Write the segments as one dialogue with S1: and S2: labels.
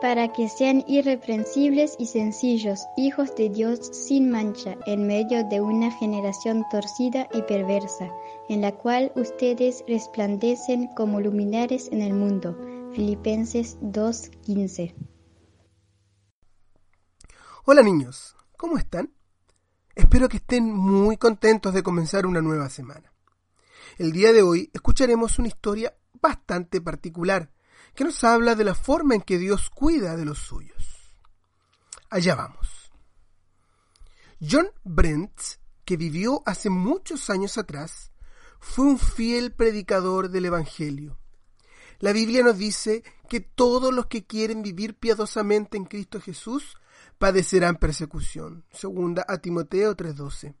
S1: para que sean irreprensibles y sencillos, hijos de Dios sin mancha, en medio de una generación torcida y perversa, en la cual ustedes resplandecen como luminares en el mundo. Filipenses 2:15
S2: Hola niños, ¿cómo están? Espero que estén muy contentos de comenzar una nueva semana. El día de hoy escucharemos una historia bastante particular que nos habla de la forma en que Dios cuida de los suyos. Allá vamos. John Brent, que vivió hace muchos años atrás, fue un fiel predicador del Evangelio. La Biblia nos dice que todos los que quieren vivir piadosamente en Cristo Jesús padecerán persecución. Segunda a Timoteo 3:12.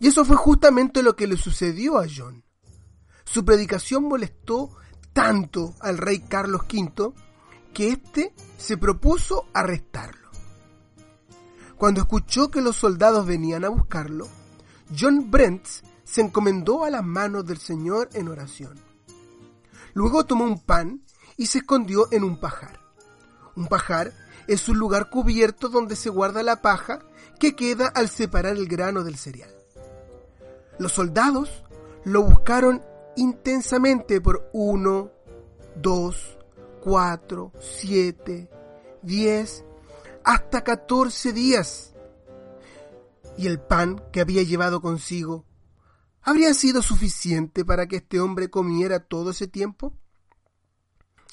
S2: Y eso fue justamente lo que le sucedió a John. Su predicación molestó tanto al rey Carlos V que éste se propuso arrestarlo. Cuando escuchó que los soldados venían a buscarlo, John Brent se encomendó a las manos del Señor en oración. Luego tomó un pan y se escondió en un pajar. Un pajar es un lugar cubierto donde se guarda la paja que queda al separar el grano del cereal. Los soldados lo buscaron intensamente por uno, dos, cuatro, siete, diez, hasta catorce días. ¿Y el pan que había llevado consigo habría sido suficiente para que este hombre comiera todo ese tiempo?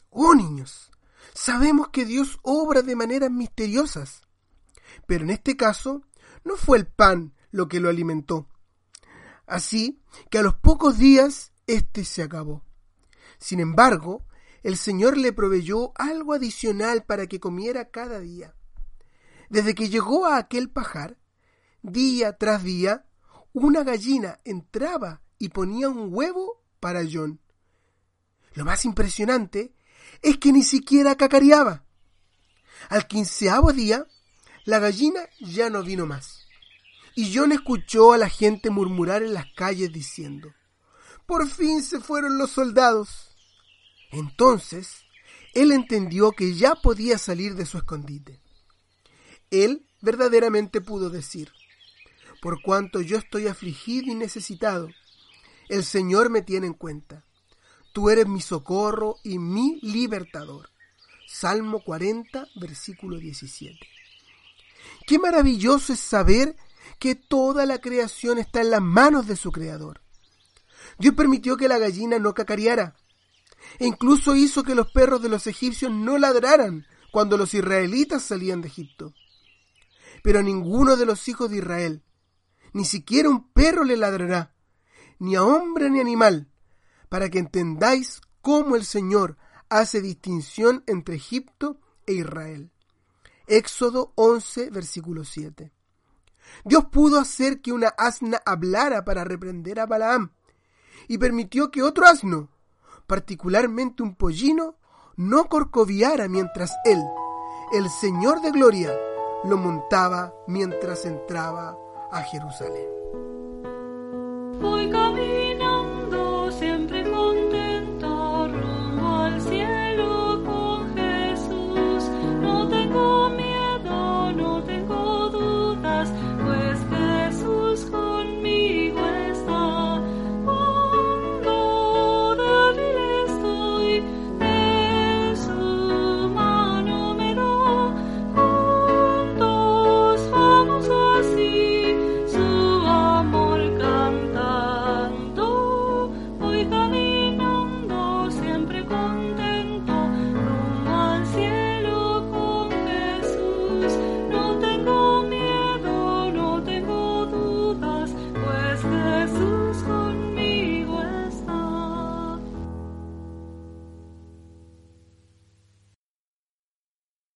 S2: Oh niños, sabemos que Dios obra de maneras misteriosas, pero en este caso no fue el pan lo que lo alimentó. Así que a los pocos días este se acabó. Sin embargo, el Señor le proveyó algo adicional para que comiera cada día. Desde que llegó a aquel pajar, día tras día, una gallina entraba y ponía un huevo para John. Lo más impresionante es que ni siquiera cacareaba. Al quinceavo día, la gallina ya no vino más. Y John escuchó a la gente murmurar en las calles diciendo, por fin se fueron los soldados. Entonces, él entendió que ya podía salir de su escondite. Él verdaderamente pudo decir, por cuanto yo estoy afligido y necesitado, el Señor me tiene en cuenta. Tú eres mi socorro y mi libertador. Salmo 40, versículo 17. Qué maravilloso es saber que toda la creación está en las manos de su Creador. Dios permitió que la gallina no cacareara. E incluso hizo que los perros de los egipcios no ladraran cuando los israelitas salían de Egipto. Pero a ninguno de los hijos de Israel, ni siquiera un perro le ladrará, ni a hombre ni animal, para que entendáis cómo el Señor hace distinción entre Egipto e Israel. Éxodo 11, versículo 7. Dios pudo hacer que una asna hablara para reprender a Balaam, y permitió que otro asno, particularmente un pollino, no corcoviara mientras él, el Señor de Gloria, lo montaba mientras entraba a Jerusalén.